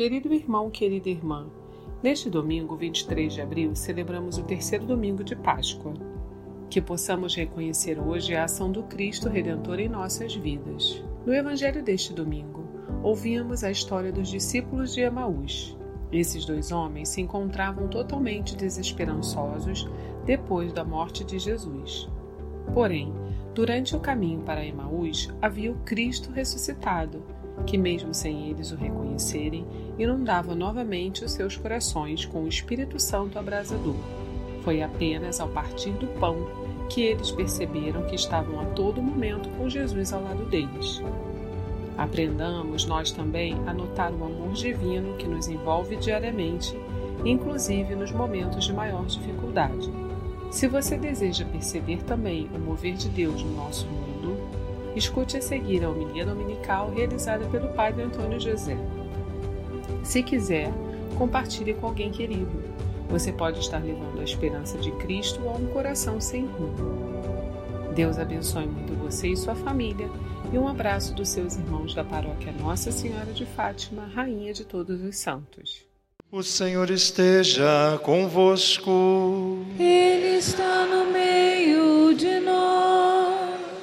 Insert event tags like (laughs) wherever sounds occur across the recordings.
Querido irmão, querida irmã, neste domingo, 23 de abril, celebramos o terceiro domingo de Páscoa. Que possamos reconhecer hoje a ação do Cristo Redentor em nossas vidas. No Evangelho deste domingo, ouvimos a história dos discípulos de Emaús. Esses dois homens se encontravam totalmente desesperançosos depois da morte de Jesus. Porém, durante o caminho para Emaús havia o Cristo ressuscitado que, mesmo sem eles o reconhecerem, inundava novamente os seus corações com o Espírito Santo abrasador. Foi apenas ao partir do pão que eles perceberam que estavam a todo momento com Jesus ao lado deles. Aprendamos nós também a notar o amor divino que nos envolve diariamente, inclusive nos momentos de maior dificuldade. Se você deseja perceber também o mover de Deus no nosso mundo, Escute a seguir a homilia dominical realizada pelo Padre Antônio José. Se quiser, compartilhe com alguém querido. Você pode estar levando a esperança de Cristo a um coração sem rumo. Deus abençoe muito você e sua família e um abraço dos seus irmãos da paróquia Nossa Senhora de Fátima, Rainha de Todos os Santos. O Senhor esteja convosco. Ele está no meio de nós.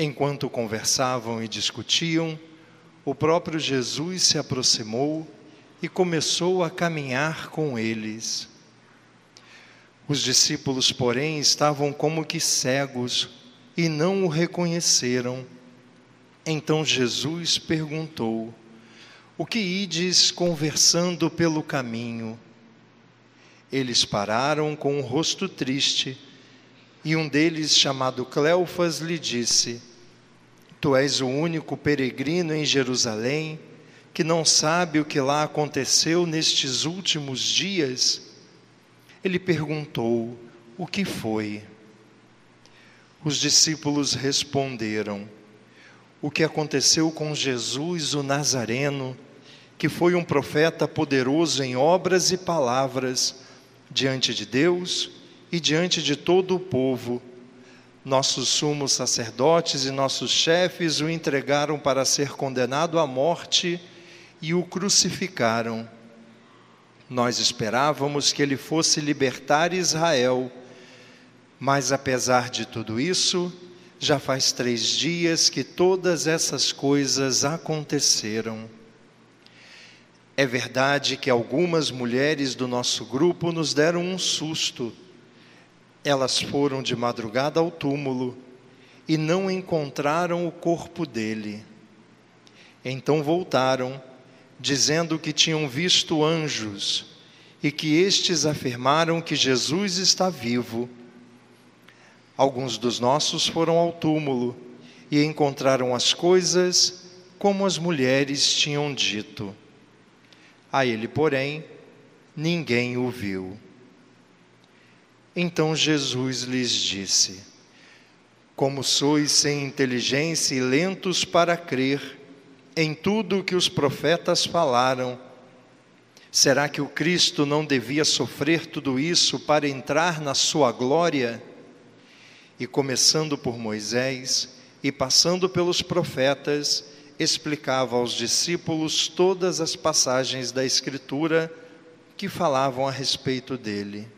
Enquanto conversavam e discutiam, o próprio Jesus se aproximou e começou a caminhar com eles. Os discípulos, porém, estavam como que cegos e não o reconheceram. Então Jesus perguntou: O que ides conversando pelo caminho? Eles pararam com o um rosto triste, e um deles, chamado Cleofas, lhe disse: Tu és o único peregrino em Jerusalém que não sabe o que lá aconteceu nestes últimos dias? Ele perguntou: O que foi? Os discípulos responderam: O que aconteceu com Jesus, o Nazareno, que foi um profeta poderoso em obras e palavras diante de Deus e diante de todo o povo nossos sumos sacerdotes e nossos chefes o entregaram para ser condenado à morte e o crucificaram. Nós esperávamos que ele fosse libertar Israel, mas apesar de tudo isso, já faz três dias que todas essas coisas aconteceram. É verdade que algumas mulheres do nosso grupo nos deram um susto elas foram de madrugada ao túmulo e não encontraram o corpo dele. Então voltaram, dizendo que tinham visto anjos e que estes afirmaram que Jesus está vivo. Alguns dos nossos foram ao túmulo e encontraram as coisas como as mulheres tinham dito. A ele, porém, ninguém o viu. Então Jesus lhes disse: Como sois sem inteligência e lentos para crer em tudo o que os profetas falaram, será que o Cristo não devia sofrer tudo isso para entrar na sua glória? E começando por Moisés e passando pelos profetas, explicava aos discípulos todas as passagens da Escritura que falavam a respeito dele.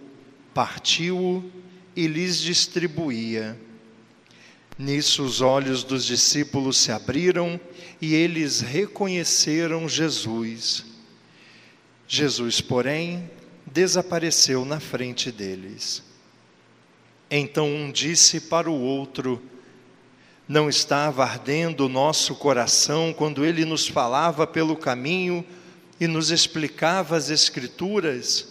partiu-o e lhes distribuía. Nisso os olhos dos discípulos se abriram e eles reconheceram Jesus. Jesus, porém, desapareceu na frente deles. Então um disse para o outro: Não estava ardendo o nosso coração quando ele nos falava pelo caminho e nos explicava as Escrituras?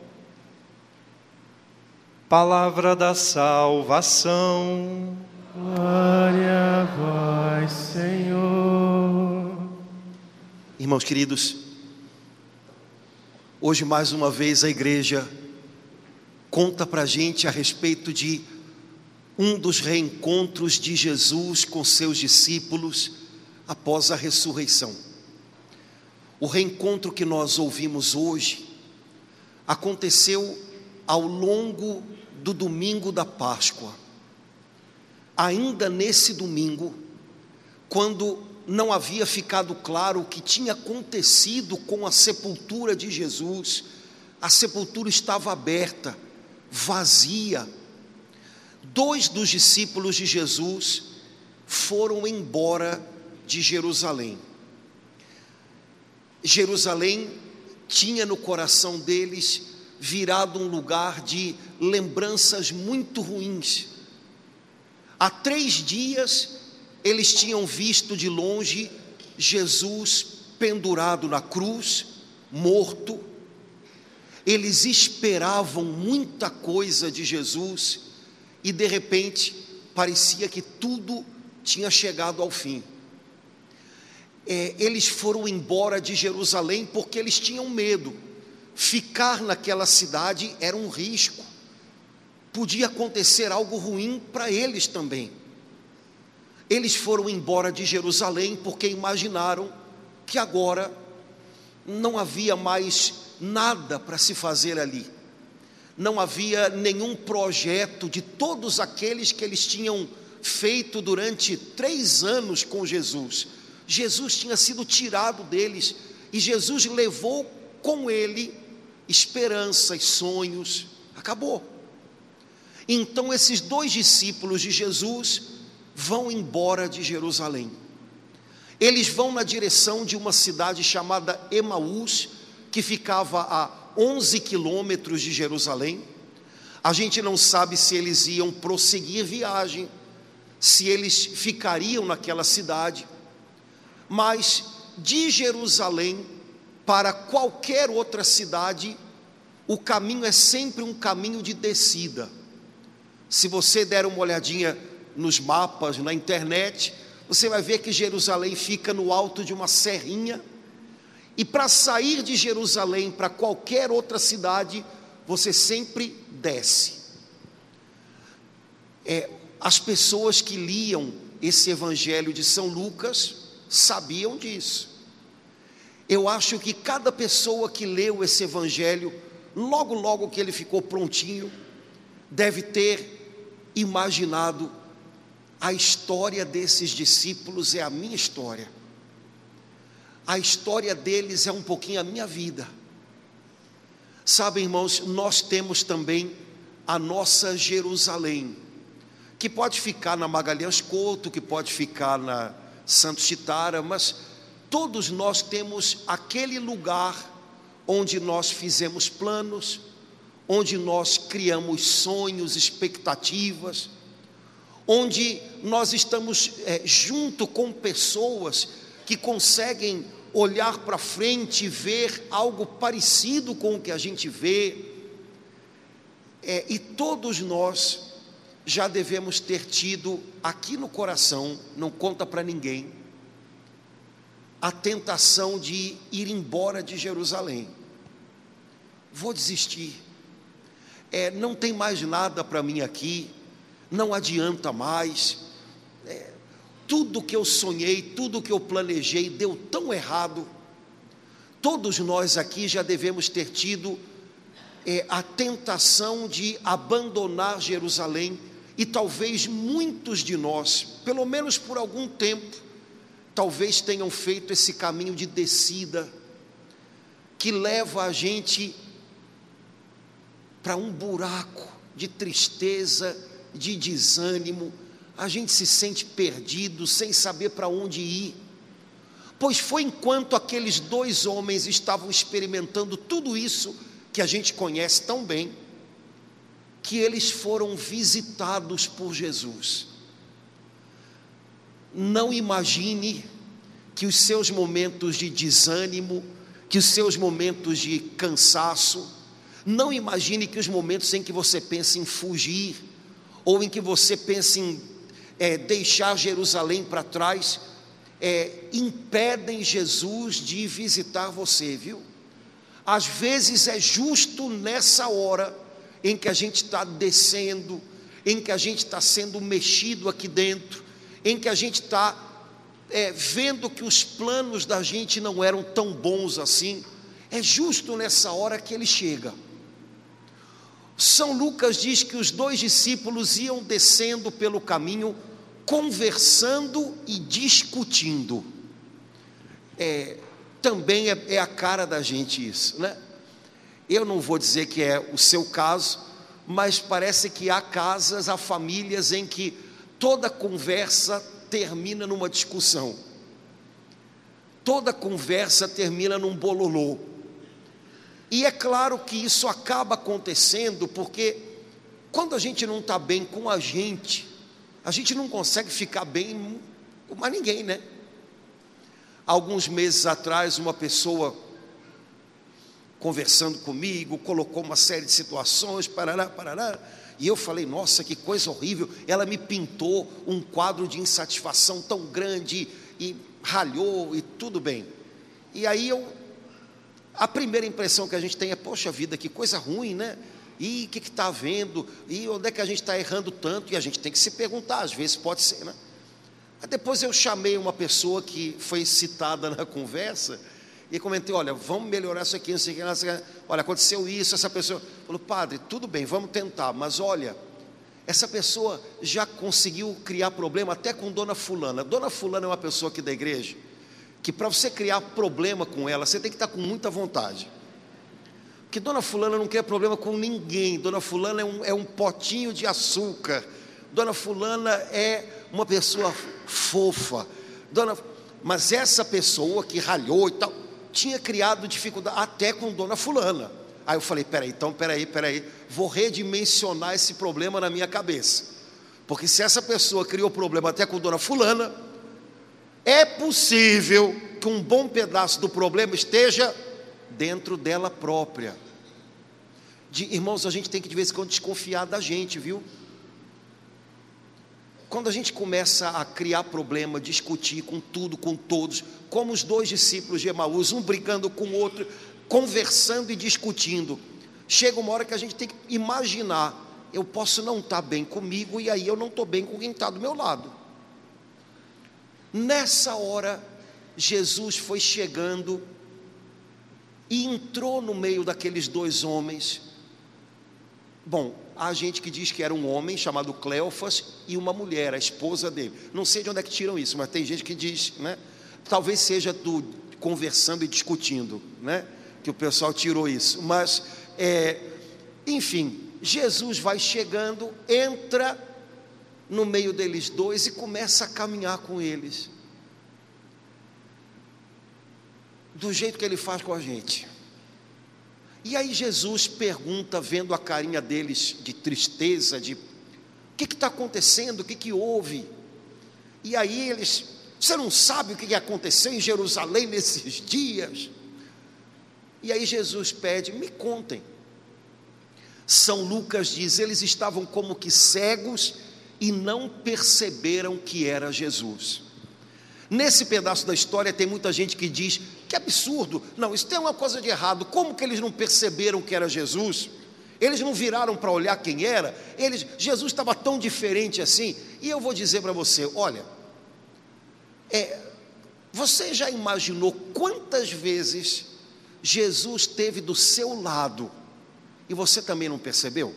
Palavra da salvação. Glória a vós, Senhor. Irmãos queridos, hoje mais uma vez a igreja conta para a gente a respeito de um dos reencontros de Jesus com seus discípulos após a ressurreição. O reencontro que nós ouvimos hoje aconteceu ao longo do domingo da Páscoa. Ainda nesse domingo, quando não havia ficado claro o que tinha acontecido com a sepultura de Jesus, a sepultura estava aberta vazia. Dois dos discípulos de Jesus foram embora de Jerusalém. Jerusalém tinha no coração deles virado um lugar de lembranças muito ruins. Há três dias eles tinham visto de longe Jesus pendurado na cruz, morto, eles esperavam muita coisa de Jesus e de repente parecia que tudo tinha chegado ao fim. É, eles foram embora de Jerusalém porque eles tinham medo. Ficar naquela cidade era um risco. Podia acontecer algo ruim para eles também. Eles foram embora de Jerusalém porque imaginaram que agora não havia mais nada para se fazer ali. Não havia nenhum projeto de todos aqueles que eles tinham feito durante três anos com Jesus. Jesus tinha sido tirado deles e Jesus levou com ele esperanças, sonhos. Acabou. Então esses dois discípulos de Jesus vão embora de Jerusalém. Eles vão na direção de uma cidade chamada Emaús, que ficava a 11 quilômetros de Jerusalém. A gente não sabe se eles iam prosseguir viagem, se eles ficariam naquela cidade, mas de Jerusalém para qualquer outra cidade, o caminho é sempre um caminho de descida. Se você der uma olhadinha nos mapas, na internet, você vai ver que Jerusalém fica no alto de uma serrinha e para sair de Jerusalém para qualquer outra cidade, você sempre desce. É, as pessoas que liam esse evangelho de São Lucas sabiam disso. Eu acho que cada pessoa que leu esse evangelho, logo, logo que ele ficou prontinho, deve ter imaginado a história desses discípulos é a minha história a história deles é um pouquinho a minha vida. Sabe, irmãos, nós temos também a nossa Jerusalém, que pode ficar na Magalhães Couto, que pode ficar na Santo Chitara, mas todos nós temos aquele lugar onde nós fizemos planos, onde nós criamos sonhos, expectativas, onde nós estamos é, junto com pessoas que conseguem olhar para frente e ver algo parecido com o que a gente vê. É, e todos nós já devemos ter tido aqui no coração, não conta para ninguém, a tentação de ir embora de Jerusalém. Vou desistir. É, não tem mais nada para mim aqui, não adianta mais tudo que eu sonhei, tudo que eu planejei deu tão errado, Todos nós aqui já devemos ter tido é, a tentação de abandonar Jerusalém, e talvez muitos de nós, pelo menos por algum tempo, talvez tenham feito esse caminho de descida, que leva a gente para um buraco de tristeza, de desânimo, a gente se sente perdido, sem saber para onde ir. Pois foi enquanto aqueles dois homens estavam experimentando tudo isso que a gente conhece tão bem, que eles foram visitados por Jesus. Não imagine que os seus momentos de desânimo, que os seus momentos de cansaço, não imagine que os momentos em que você pensa em fugir, ou em que você pensa em é, deixar Jerusalém para trás, é, impedem Jesus de visitar você, viu? Às vezes é justo nessa hora em que a gente está descendo, em que a gente está sendo mexido aqui dentro, em que a gente está é, vendo que os planos da gente não eram tão bons assim, é justo nessa hora que ele chega. São Lucas diz que os dois discípulos iam descendo pelo caminho, conversando e discutindo. É, também é, é a cara da gente isso, né? Eu não vou dizer que é o seu caso, mas parece que há casas, há famílias em que toda conversa termina numa discussão, toda conversa termina num bololô. E é claro que isso acaba acontecendo porque quando a gente não está bem com a gente, a gente não consegue ficar bem com mais ninguém, né? Alguns meses atrás, uma pessoa conversando comigo, colocou uma série de situações, parará, parará, e eu falei, nossa, que coisa horrível. Ela me pintou um quadro de insatisfação tão grande e ralhou e tudo bem. E aí eu, a primeira impressão que a gente tem é, poxa vida, que coisa ruim, né? E o que está havendo? E onde é que a gente está errando tanto? E a gente tem que se perguntar, às vezes pode ser, né? Depois eu chamei uma pessoa que foi citada (laughs) na conversa e comentei: olha, vamos melhorar isso aqui, não sei o que, não sei o que. Olha, aconteceu isso. Essa pessoa falou: padre, tudo bem, vamos tentar, mas olha, essa pessoa já conseguiu criar problema até com Dona Fulana. Dona Fulana é uma pessoa aqui da igreja que para você criar problema com ela, você tem que estar com muita vontade. Porque Dona Fulana não quer problema com ninguém. Dona Fulana é um, é um potinho de açúcar. Dona Fulana é uma pessoa fofa. Dona, mas essa pessoa que ralhou e tal, tinha criado dificuldade até com Dona Fulana. Aí eu falei: peraí, então, peraí, peraí, vou redimensionar esse problema na minha cabeça. Porque se essa pessoa criou problema até com Dona Fulana, é possível que um bom pedaço do problema esteja dentro dela própria. De, irmãos, a gente tem que de vez em quando desconfiar da gente, viu? Quando a gente começa a criar problema, discutir com tudo, com todos, como os dois discípulos de Emaús, um brigando com o outro, conversando e discutindo, chega uma hora que a gente tem que imaginar: eu posso não estar bem comigo e aí eu não estou bem com quem está do meu lado. Nessa hora, Jesus foi chegando e entrou no meio daqueles dois homens. Bom, há gente que diz que era um homem chamado Cleofas e uma mulher, a esposa dele. Não sei de onde é que tiram isso, mas tem gente que diz, né? Talvez seja do conversando e discutindo, né? Que o pessoal tirou isso. Mas, é, enfim, Jesus vai chegando, entra no meio deles dois e começa a caminhar com eles. Do jeito que ele faz com a gente. E aí Jesus pergunta, vendo a carinha deles de tristeza, de o que está acontecendo, o que, que houve? E aí eles, você não sabe o que aconteceu em Jerusalém nesses dias? E aí Jesus pede, me contem. São Lucas diz, eles estavam como que cegos e não perceberam que era Jesus. Nesse pedaço da história tem muita gente que diz que absurdo, não, isso tem uma coisa de errado. Como que eles não perceberam que era Jesus? Eles não viraram para olhar quem era? Eles, Jesus estava tão diferente assim. E eu vou dizer para você, olha, é, você já imaginou quantas vezes Jesus esteve do seu lado e você também não percebeu?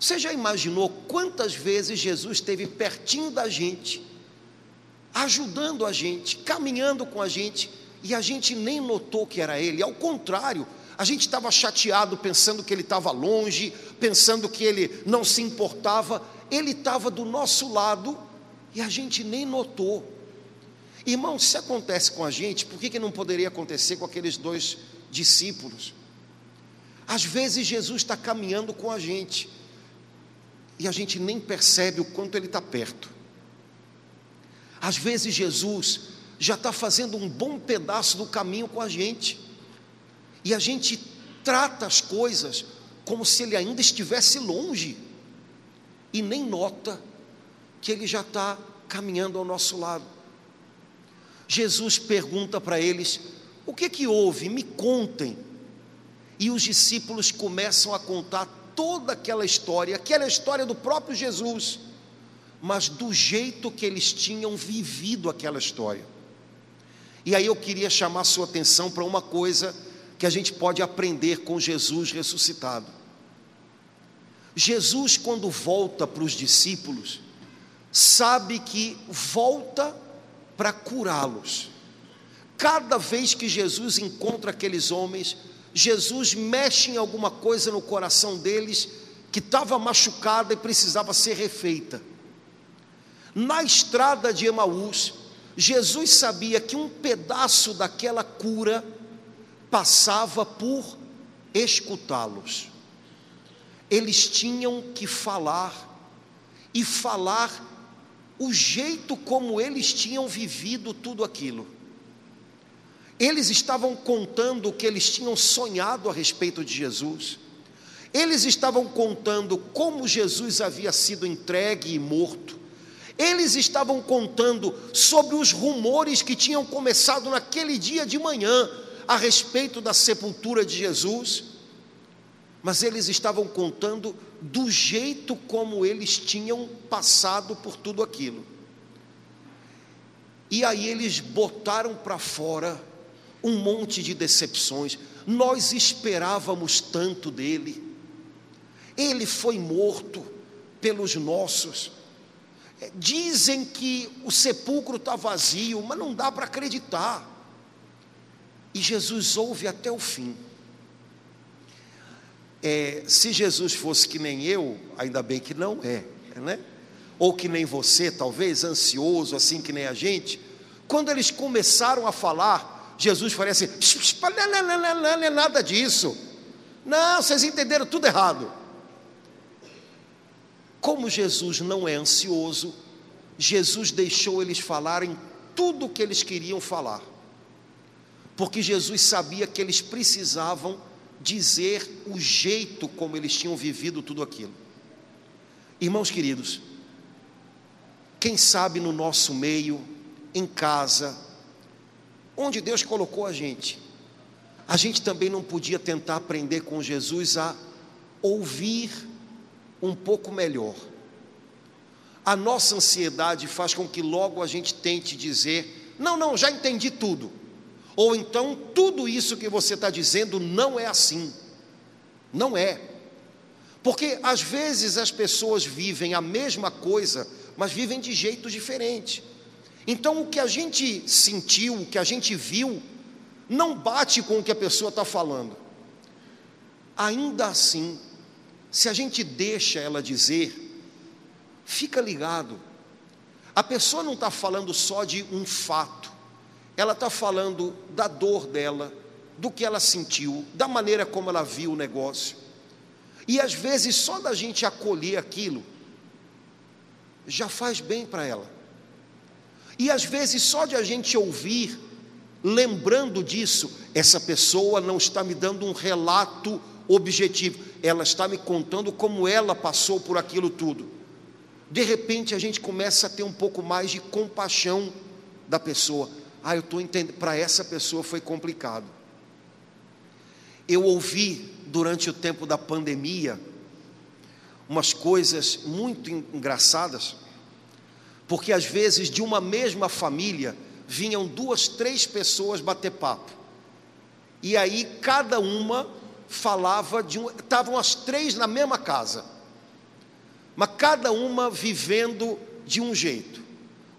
Você já imaginou quantas vezes Jesus esteve pertinho da gente, ajudando a gente, caminhando com a gente, e a gente nem notou que era Ele, ao contrário, a gente estava chateado pensando que Ele estava longe, pensando que Ele não se importava, Ele estava do nosso lado e a gente nem notou. Irmão, se acontece com a gente, por que, que não poderia acontecer com aqueles dois discípulos? Às vezes Jesus está caminhando com a gente, e a gente nem percebe o quanto Ele está perto. Às vezes Jesus já está fazendo um bom pedaço do caminho com a gente, e a gente trata as coisas como se Ele ainda estivesse longe, e nem nota que Ele já está caminhando ao nosso lado. Jesus pergunta para eles: o que que houve? Me contem. E os discípulos começam a contar toda aquela história, aquela história do próprio Jesus, mas do jeito que eles tinham vivido aquela história. E aí eu queria chamar sua atenção para uma coisa que a gente pode aprender com Jesus ressuscitado. Jesus, quando volta para os discípulos, sabe que volta para curá-los. Cada vez que Jesus encontra aqueles homens, Jesus mexe em alguma coisa no coração deles que estava machucada e precisava ser refeita. Na estrada de Emaús, Jesus sabia que um pedaço daquela cura passava por escutá-los. Eles tinham que falar e falar o jeito como eles tinham vivido tudo aquilo. Eles estavam contando o que eles tinham sonhado a respeito de Jesus. Eles estavam contando como Jesus havia sido entregue e morto. Eles estavam contando sobre os rumores que tinham começado naquele dia de manhã a respeito da sepultura de Jesus. Mas eles estavam contando do jeito como eles tinham passado por tudo aquilo. E aí eles botaram para fora um monte de decepções. Nós esperávamos tanto dele. Ele foi morto pelos nossos. É, dizem que o sepulcro está vazio, mas não dá para acreditar. E Jesus ouve até o fim. É, se Jesus fosse que nem eu, ainda bem que não é, né? Ou que nem você, talvez ansioso, assim que nem a gente. Quando eles começaram a falar, Jesus faria assim: não é nada disso. Não, vocês entenderam tudo errado. Como Jesus não é ansioso, Jesus deixou eles falarem tudo o que eles queriam falar, porque Jesus sabia que eles precisavam dizer o jeito como eles tinham vivido tudo aquilo. Irmãos queridos, quem sabe no nosso meio, em casa, onde Deus colocou a gente, a gente também não podia tentar aprender com Jesus a ouvir um pouco melhor. A nossa ansiedade faz com que logo a gente tente dizer: não, não, já entendi tudo. Ou então, tudo isso que você está dizendo não é assim. Não é. Porque às vezes as pessoas vivem a mesma coisa, mas vivem de jeito diferente. Então, o que a gente sentiu, o que a gente viu, não bate com o que a pessoa está falando. Ainda assim, se a gente deixa ela dizer, fica ligado. A pessoa não está falando só de um fato, ela está falando da dor dela, do que ela sentiu, da maneira como ela viu o negócio. E às vezes, só da gente acolher aquilo, já faz bem para ela. E às vezes, só de a gente ouvir, lembrando disso, essa pessoa não está me dando um relato objetivo, ela está me contando como ela passou por aquilo tudo. De repente, a gente começa a ter um pouco mais de compaixão da pessoa. Ah, eu estou entendendo, para essa pessoa foi complicado. Eu ouvi durante o tempo da pandemia umas coisas muito engraçadas porque às vezes de uma mesma família vinham duas, três pessoas bater papo. E aí cada uma falava de um. Estavam as três na mesma casa, mas cada uma vivendo de um jeito.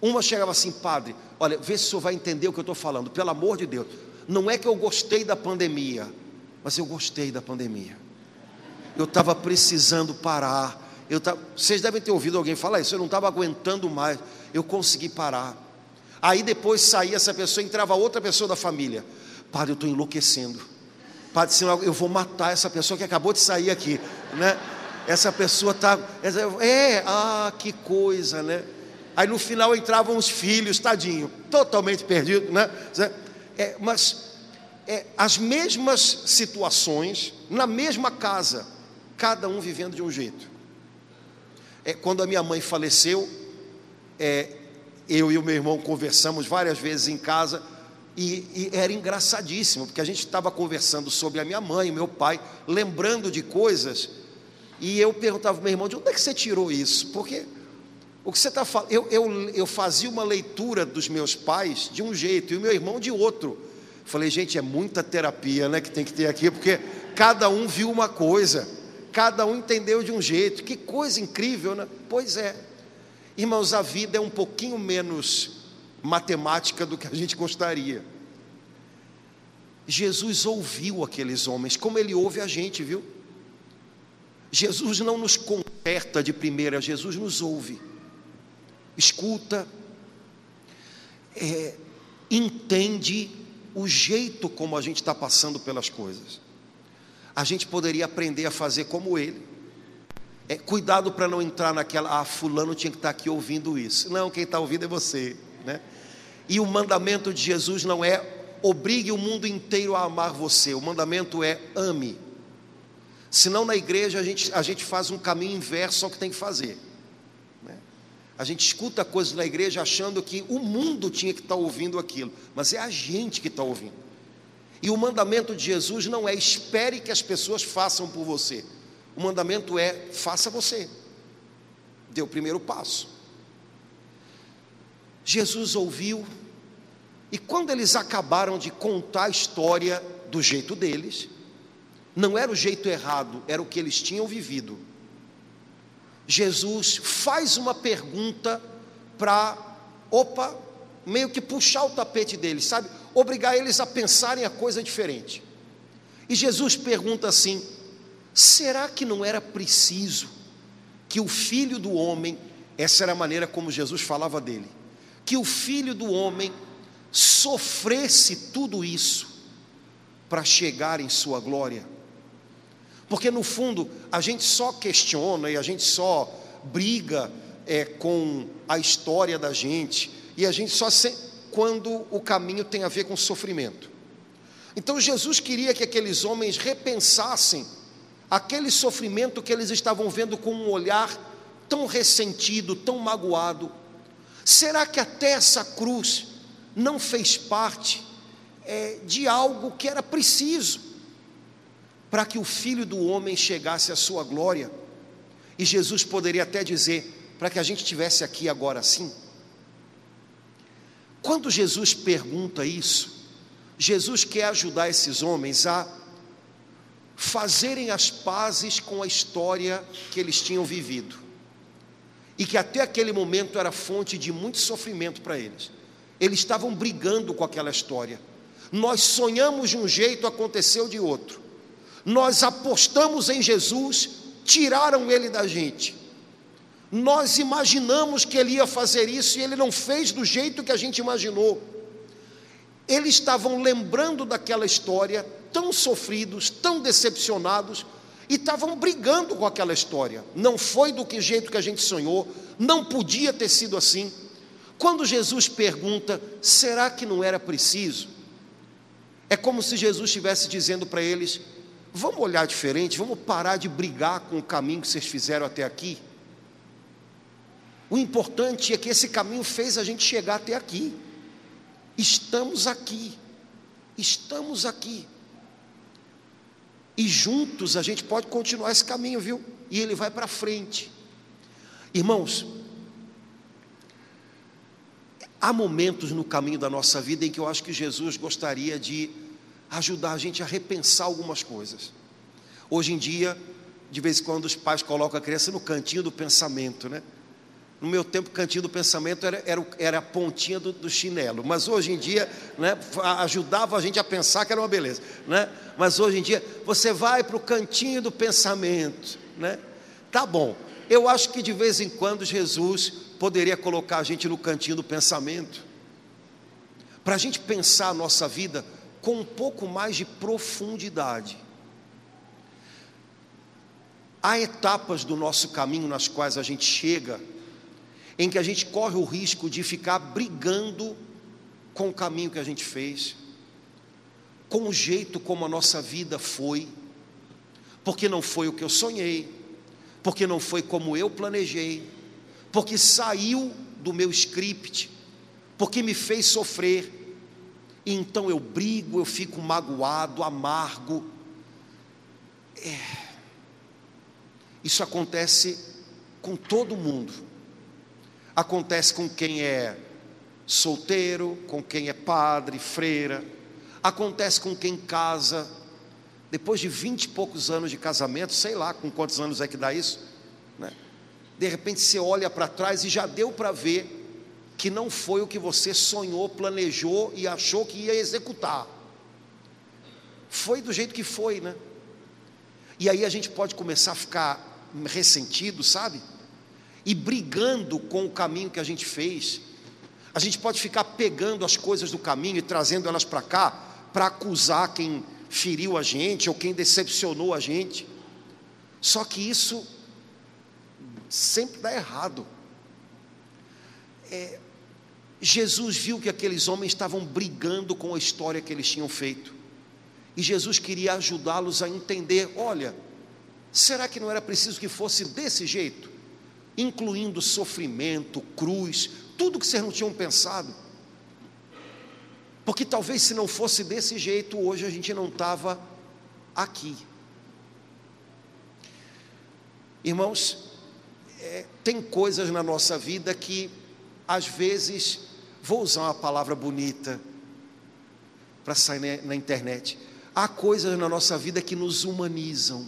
Uma chegava assim, padre, olha, vê se o senhor vai entender o que eu estou falando, pelo amor de Deus. Não é que eu gostei da pandemia, mas eu gostei da pandemia. Eu estava precisando parar. Eu tava, vocês devem ter ouvido alguém falar isso, eu não estava aguentando mais, eu consegui parar. Aí depois saía essa pessoa, entrava outra pessoa da família. Padre, eu estou enlouquecendo. Padre, senão eu vou matar essa pessoa que acabou de sair aqui, né? Essa pessoa está. É, ah, que coisa, né? Aí no final entravam os filhos, tadinho, totalmente perdido, né? É, mas é, as mesmas situações, na mesma casa, cada um vivendo de um jeito. É, quando a minha mãe faleceu, é, eu e o meu irmão conversamos várias vezes em casa e, e era engraçadíssimo, porque a gente estava conversando sobre a minha mãe, meu pai, lembrando de coisas, e eu perguntava ao meu irmão: de onde é que você tirou isso? Porque o que você está falando, eu, eu, eu fazia uma leitura dos meus pais de um jeito e o meu irmão de outro. Falei, gente, é muita terapia né, que tem que ter aqui, porque cada um viu uma coisa, cada um entendeu de um jeito. Que coisa incrível, né? Pois é. Irmãos, a vida é um pouquinho menos matemática do que a gente gostaria. Jesus ouviu aqueles homens, como ele ouve a gente, viu? Jesus não nos conserta de primeira, Jesus nos ouve, escuta, é, entende o jeito como a gente está passando pelas coisas. A gente poderia aprender a fazer como ele. É, cuidado para não entrar naquela, ah, fulano tinha que estar aqui ouvindo isso. Não, quem está ouvindo é você. Né? E o mandamento de Jesus não é obrigue o mundo inteiro a amar você, o mandamento é ame. Senão na igreja a gente, a gente faz um caminho inverso ao que tem que fazer. Né? A gente escuta coisas na igreja achando que o mundo tinha que estar tá ouvindo aquilo, mas é a gente que está ouvindo. E o mandamento de Jesus não é espere que as pessoas façam por você. O mandamento é: faça você. Dê o primeiro passo. Jesus ouviu, e quando eles acabaram de contar a história do jeito deles, não era o jeito errado, era o que eles tinham vivido. Jesus faz uma pergunta para, opa, meio que puxar o tapete deles, sabe? Obrigar eles a pensarem a coisa diferente. E Jesus pergunta assim: Será que não era preciso que o filho do homem, essa era a maneira como Jesus falava dele, que o filho do homem sofresse tudo isso para chegar em sua glória? Porque no fundo a gente só questiona e a gente só briga é, com a história da gente e a gente só se, quando o caminho tem a ver com sofrimento. Então Jesus queria que aqueles homens repensassem aquele sofrimento que eles estavam vendo com um olhar tão ressentido, tão magoado. Será que até essa cruz não fez parte é, de algo que era preciso para que o filho do homem chegasse à sua glória? E Jesus poderia até dizer: para que a gente estivesse aqui agora assim. Quando Jesus pergunta isso, Jesus quer ajudar esses homens a fazerem as pazes com a história que eles tinham vivido e que até aquele momento era fonte de muito sofrimento para eles. Eles estavam brigando com aquela história. Nós sonhamos de um jeito, aconteceu de outro. Nós apostamos em Jesus, tiraram ele da gente. Nós imaginamos que ele ia fazer isso e ele não fez do jeito que a gente imaginou. Eles estavam lembrando daquela história, tão sofridos, tão decepcionados, e estavam brigando com aquela história. Não foi do que jeito que a gente sonhou, não podia ter sido assim. Quando Jesus pergunta: será que não era preciso? É como se Jesus estivesse dizendo para eles: vamos olhar diferente, vamos parar de brigar com o caminho que vocês fizeram até aqui. O importante é que esse caminho fez a gente chegar até aqui. Estamos aqui, estamos aqui. E juntos a gente pode continuar esse caminho, viu? E ele vai para frente. Irmãos, há momentos no caminho da nossa vida em que eu acho que Jesus gostaria de ajudar a gente a repensar algumas coisas. Hoje em dia, de vez em quando os pais colocam a criança no cantinho do pensamento, né? No meu tempo, cantinho do pensamento era, era, era a pontinha do, do, chinelo, mas hoje em dia, né, ajudava a gente a pensar que era uma beleza, né? Mas hoje em dia, você vai para o cantinho do pensamento, né? Tá bom, eu acho que de vez em quando Jesus poderia colocar a gente no cantinho do pensamento, para a gente pensar a nossa vida com um pouco mais de profundidade. Há etapas do nosso caminho nas quais a gente chega, em que a gente corre o risco de ficar brigando com o caminho que a gente fez, com o jeito como a nossa vida foi, porque não foi o que eu sonhei, porque não foi como eu planejei, porque saiu do meu script, porque me fez sofrer. E então eu brigo, eu fico magoado, amargo. É. Isso acontece com todo mundo. Acontece com quem é solteiro, com quem é padre, freira. Acontece com quem casa. Depois de vinte e poucos anos de casamento, sei lá com quantos anos é que dá isso, né? de repente você olha para trás e já deu para ver que não foi o que você sonhou, planejou e achou que ia executar. Foi do jeito que foi, né? E aí a gente pode começar a ficar ressentido, sabe? E brigando com o caminho que a gente fez. A gente pode ficar pegando as coisas do caminho e trazendo elas para cá, para acusar quem feriu a gente ou quem decepcionou a gente. Só que isso sempre dá errado. É, Jesus viu que aqueles homens estavam brigando com a história que eles tinham feito. E Jesus queria ajudá-los a entender: olha, será que não era preciso que fosse desse jeito? Incluindo sofrimento, cruz, tudo que vocês não tinham pensado. Porque talvez se não fosse desse jeito, hoje a gente não estava aqui. Irmãos, é, tem coisas na nossa vida que, às vezes, vou usar uma palavra bonita para sair na, na internet. Há coisas na nossa vida que nos humanizam.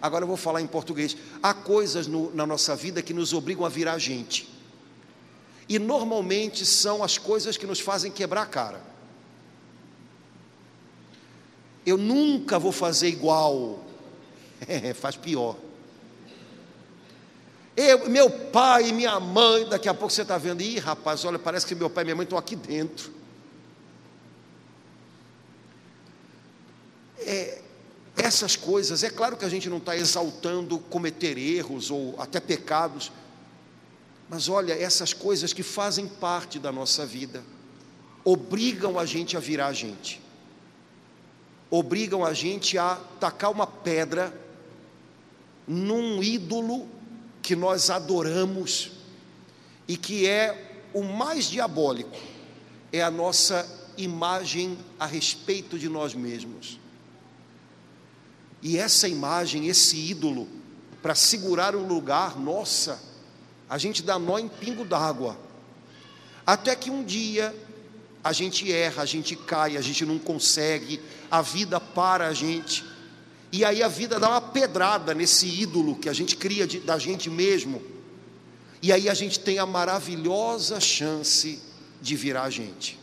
Agora eu vou falar em português. Há coisas no, na nossa vida que nos obrigam a virar gente. E normalmente são as coisas que nos fazem quebrar a cara. Eu nunca vou fazer igual. (laughs) É, faz pior. Eu, meu pai e minha mãe, daqui a pouco você está vendo, ih rapaz, olha, parece que meu pai e minha mãe estão aqui dentro. É, essas coisas, é claro que a gente não está exaltando cometer erros ou até pecados, mas olha, essas coisas que fazem parte da nossa vida, obrigam a gente a virar a gente, obrigam a gente a tacar uma pedra num ídolo que nós adoramos e que é o mais diabólico, é a nossa imagem a respeito de nós mesmos. E essa imagem, esse ídolo, para segurar um lugar, nossa, a gente dá nó em pingo d'água. Até que um dia a gente erra, a gente cai, a gente não consegue, a vida para a gente e aí a vida dá uma pedrada nesse ídolo que a gente cria de, da gente mesmo. E aí a gente tem a maravilhosa chance de virar a gente,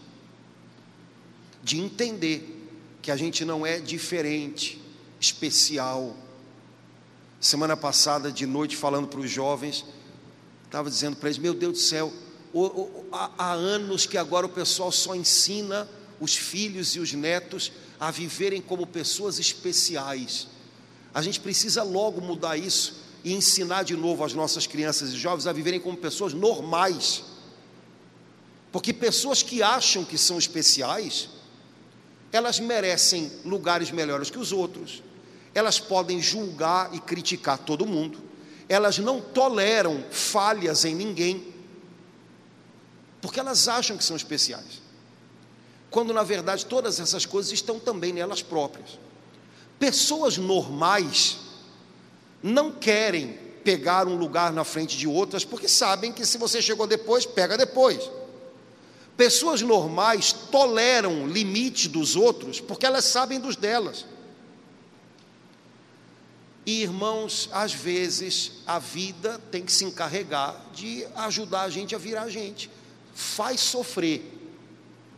de entender que a gente não é diferente, especial. Semana passada, de noite, falando para os jovens, estava dizendo para eles: Meu Deus do céu, há anos que agora o pessoal só ensina os filhos e os netos a viverem como pessoas especiais. A gente precisa logo mudar isso e ensinar de novo as nossas crianças e jovens a viverem como pessoas normais. Porque pessoas que acham que são especiais, elas merecem lugares melhores que os outros, elas podem julgar e criticar todo mundo, elas não toleram falhas em ninguém, porque elas acham que são especiais quando na verdade todas essas coisas estão também nelas próprias. Pessoas normais não querem pegar um lugar na frente de outras porque sabem que se você chegou depois, pega depois. Pessoas normais toleram limites dos outros porque elas sabem dos delas. E irmãos, às vezes a vida tem que se encarregar de ajudar a gente a virar a gente. Faz sofrer,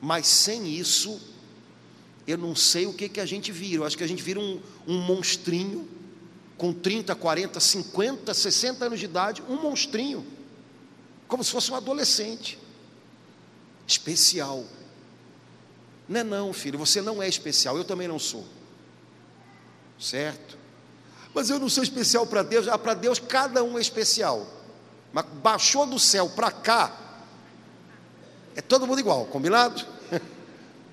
mas sem isso, eu não sei o que, que a gente vira. Eu acho que a gente vira um, um monstrinho com 30, 40, 50, 60 anos de idade, um monstrinho, como se fosse um adolescente. Especial. Não é não, filho, você não é especial, eu também não sou. Certo? Mas eu não sou especial para Deus, ah, para Deus cada um é especial. Mas baixou do céu para cá, é todo mundo igual, combinado? (laughs)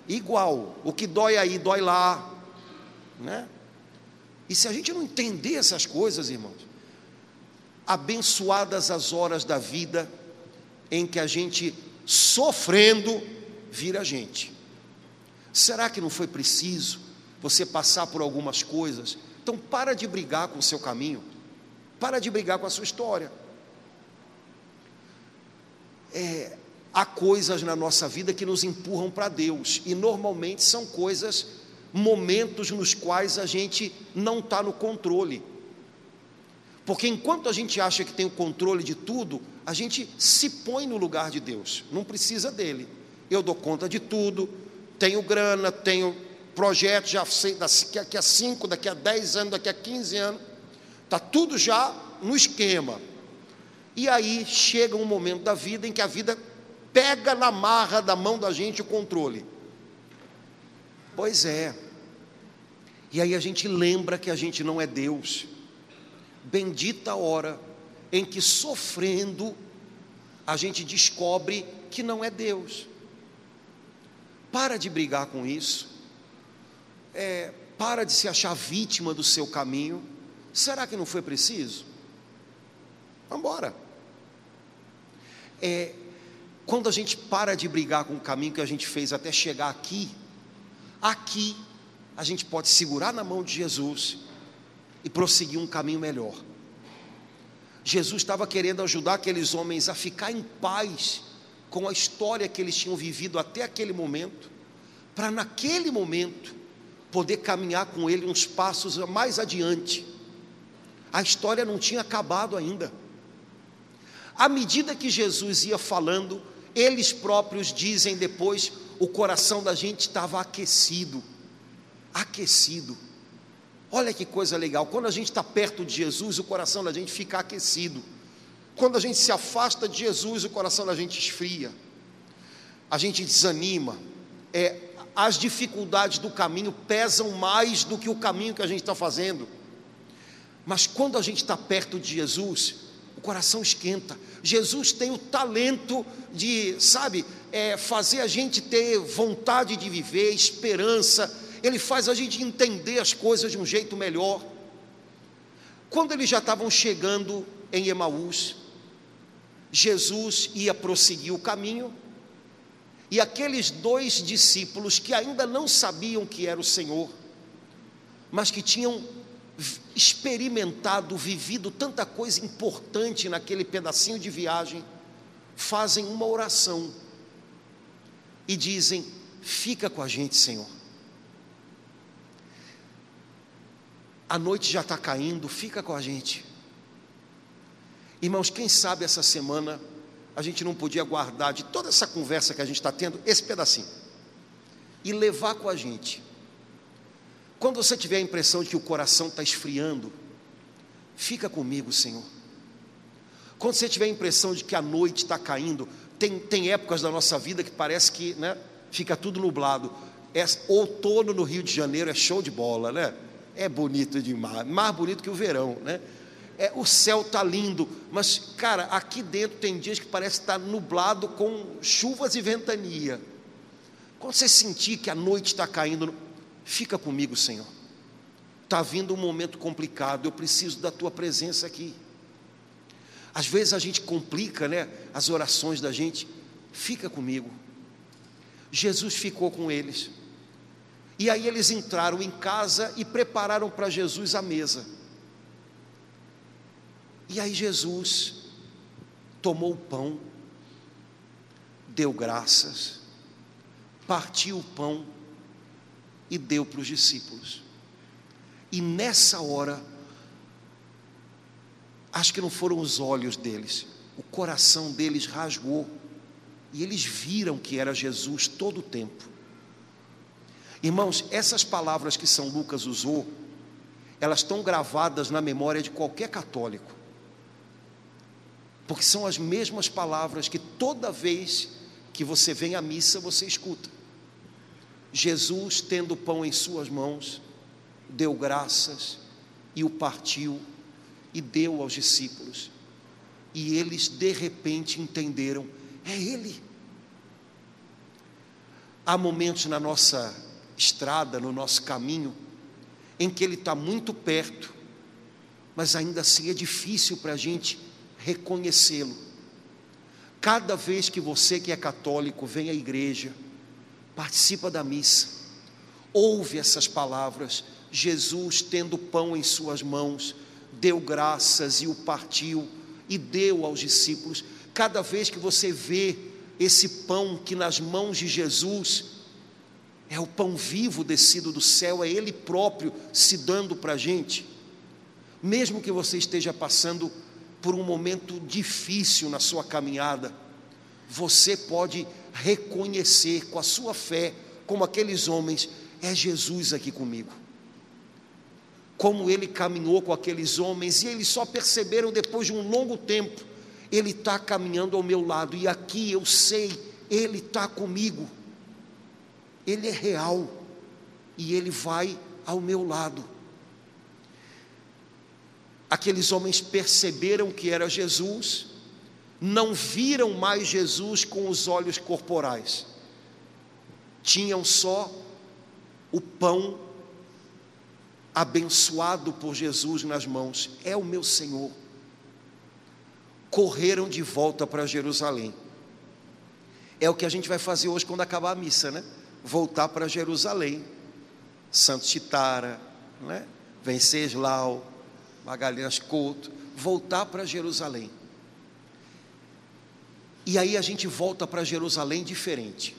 igual. O que dói aí, dói lá. Né? E se a gente não entender essas coisas, irmãos, abençoadas as horas da vida em que a gente, sofrendo, vira a gente. Será que não foi preciso você passar por algumas coisas? Então, para de brigar com o seu caminho, para de brigar com a sua história. É, há coisas na nossa vida que nos empurram para Deus, e normalmente são coisas momentos nos quais a gente não está no controle. Porque enquanto a gente acha que tem o controle de tudo, a gente se põe no lugar de Deus, não precisa dele. Eu dou conta de tudo, tenho grana, tenho projetos, já daqui a 5, daqui a 10 anos, daqui a 15 anos, está tudo já no esquema. E aí chega um momento da vida em que a vida pega na marra da mão da gente o controle. Pois é, e aí a gente lembra que a gente não é Deus. Bendita a hora em que sofrendo a gente descobre que não é Deus. Para de brigar com isso. É, para de se achar vítima do seu caminho. Será que não foi preciso? Vamos embora. É, quando a gente para de brigar com o caminho que a gente fez até chegar aqui, aqui a gente pode segurar na mão de Jesus e prosseguir um caminho melhor. Jesus estava querendo ajudar aqueles homens a ficar em paz com a história que eles tinham vivido até aquele momento, para naquele momento poder caminhar com ele uns passos mais adiante. A história não tinha acabado ainda. À medida que Jesus ia falando, eles próprios dizem depois, o coração da gente estava aquecido aquecido. Olha que coisa legal, quando a gente está perto de Jesus, o coração da gente fica aquecido. Quando a gente se afasta de Jesus, o coração da gente esfria. A gente desanima. É, as dificuldades do caminho pesam mais do que o caminho que a gente está fazendo. Mas quando a gente está perto de Jesus, o coração esquenta. Jesus tem o talento de, sabe, é, fazer a gente ter vontade de viver, esperança, ele faz a gente entender as coisas de um jeito melhor. Quando eles já estavam chegando em Emaús, Jesus ia prosseguir o caminho, e aqueles dois discípulos que ainda não sabiam que era o Senhor, mas que tinham experimentado, vivido tanta coisa importante naquele pedacinho de viagem, fazem uma oração e dizem: Fica com a gente, Senhor. a noite já está caindo, fica com a gente. Irmãos, quem sabe essa semana a gente não podia guardar de toda essa conversa que a gente está tendo, esse pedacinho, e levar com a gente. Quando você tiver a impressão de que o coração está esfriando, fica comigo, Senhor. Quando você tiver a impressão de que a noite está caindo, tem, tem épocas da nossa vida que parece que né, fica tudo nublado. É, outono no Rio de Janeiro é show de bola, né? é bonito demais, mais bonito que o verão, né? É, o céu está lindo, mas, cara, aqui dentro tem dias que parece estar tá nublado com chuvas e ventania. Quando você sentir que a noite está caindo, fica comigo, Senhor. Está vindo um momento complicado, eu preciso da tua presença aqui. Às vezes a gente complica, né, as orações da gente. Fica comigo. Jesus ficou com eles. E aí eles entraram em casa e prepararam para Jesus a mesa. E aí Jesus tomou o pão, deu graças, partiu o pão e deu para os discípulos. E nessa hora, acho que não foram os olhos deles, o coração deles rasgou e eles viram que era Jesus todo o tempo. Irmãos, essas palavras que São Lucas usou, elas estão gravadas na memória de qualquer católico, porque são as mesmas palavras que toda vez que você vem à missa você escuta. Jesus, tendo o pão em suas mãos, deu graças e o partiu e deu aos discípulos. E eles de repente entenderam: é Ele. Há momentos na nossa estrada, no nosso caminho, em que Ele está muito perto, mas ainda assim é difícil para a gente reconhecê-lo. Cada vez que você que é católico vem à igreja, participa da missa, ouve essas palavras, Jesus, tendo pão em suas mãos, deu graças e o partiu e deu aos discípulos. Cada vez que você vê esse pão que nas mãos de Jesus é o pão vivo descido do céu, é Ele próprio se dando para a gente, mesmo que você esteja passando por um momento difícil na sua caminhada, você pode reconhecer com a sua fé, como aqueles homens, é Jesus aqui comigo. Como ele caminhou com aqueles homens, e eles só perceberam depois de um longo tempo: ele está caminhando ao meu lado, e aqui eu sei, ele está comigo, ele é real, e ele vai ao meu lado. Aqueles homens perceberam que era Jesus, não viram mais Jesus com os olhos corporais, tinham só o pão abençoado por Jesus nas mãos, é o meu Senhor. Correram de volta para Jerusalém. É o que a gente vai fazer hoje quando acabar a missa, né? Voltar para Jerusalém. Santo Chitara, né? Venceslau, Magalhães Couto, voltar para Jerusalém. E aí a gente volta para Jerusalém diferente.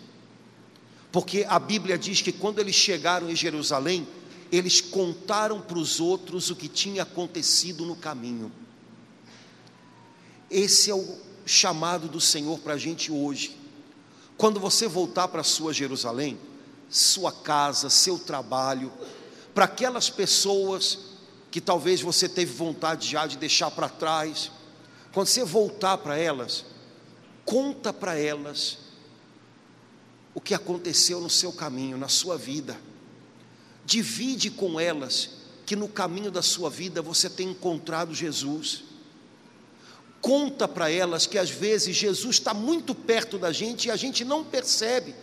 Porque a Bíblia diz que quando eles chegaram em Jerusalém, eles contaram para os outros o que tinha acontecido no caminho. Esse é o chamado do Senhor para a gente hoje. Quando você voltar para sua Jerusalém, sua casa, seu trabalho, para aquelas pessoas que talvez você teve vontade já de deixar para trás, quando você voltar para elas, conta para elas o que aconteceu no seu caminho, na sua vida. Divide com elas que no caminho da sua vida você tem encontrado Jesus. Conta para elas que às vezes Jesus está muito perto da gente e a gente não percebe.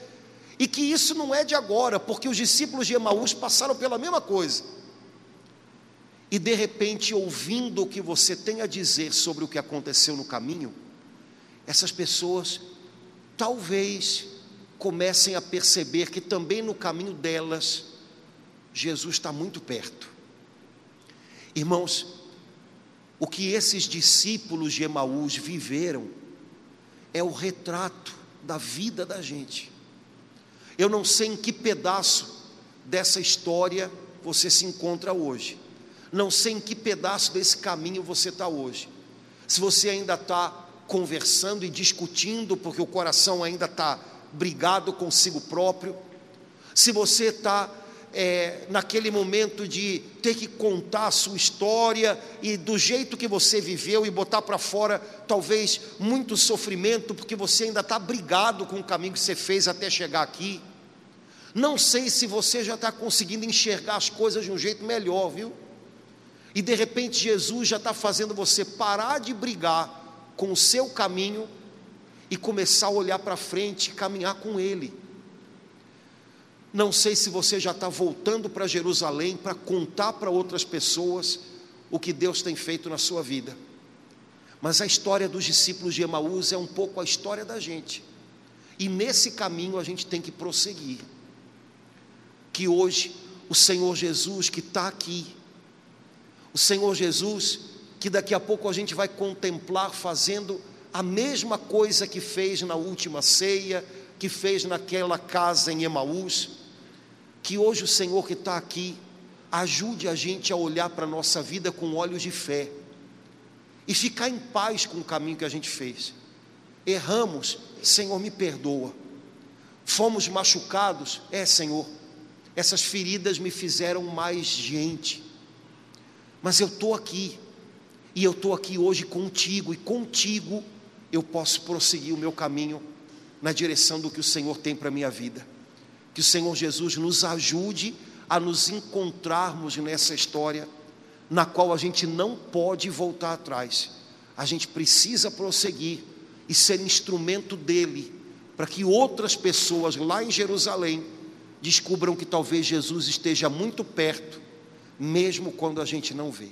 E que isso não é de agora, porque os discípulos de Emaús passaram pela mesma coisa. E de repente, ouvindo o que você tem a dizer sobre o que aconteceu no caminho, essas pessoas talvez comecem a perceber que também no caminho delas, Jesus está muito perto. Irmãos, o que esses discípulos de Emaús viveram é o retrato da vida da gente. Eu não sei em que pedaço dessa história você se encontra hoje, não sei em que pedaço desse caminho você está hoje. Se você ainda está conversando e discutindo, porque o coração ainda está brigado consigo próprio, se você está é, naquele momento de ter que contar a sua história e do jeito que você viveu e botar para fora talvez muito sofrimento, porque você ainda está brigado com o caminho que você fez até chegar aqui. Não sei se você já está conseguindo enxergar as coisas de um jeito melhor, viu? E de repente Jesus já está fazendo você parar de brigar com o seu caminho e começar a olhar para frente e caminhar com Ele. Não sei se você já está voltando para Jerusalém para contar para outras pessoas o que Deus tem feito na sua vida. Mas a história dos discípulos de Emaús é um pouco a história da gente. E nesse caminho a gente tem que prosseguir. Que hoje o Senhor Jesus que está aqui, o Senhor Jesus que daqui a pouco a gente vai contemplar fazendo a mesma coisa que fez na última ceia, que fez naquela casa em Emaús, que hoje o Senhor que está aqui ajude a gente a olhar para a nossa vida com olhos de fé e ficar em paz com o caminho que a gente fez. Erramos, Senhor, me perdoa. Fomos machucados, é, Senhor, essas feridas me fizeram mais gente, mas eu estou aqui, e eu estou aqui hoje contigo, e contigo eu posso prosseguir o meu caminho na direção do que o Senhor tem para a minha vida. Que o Senhor Jesus nos ajude a nos encontrarmos nessa história, na qual a gente não pode voltar atrás, a gente precisa prosseguir e ser instrumento dele, para que outras pessoas lá em Jerusalém descubram que talvez Jesus esteja muito perto, mesmo quando a gente não vê.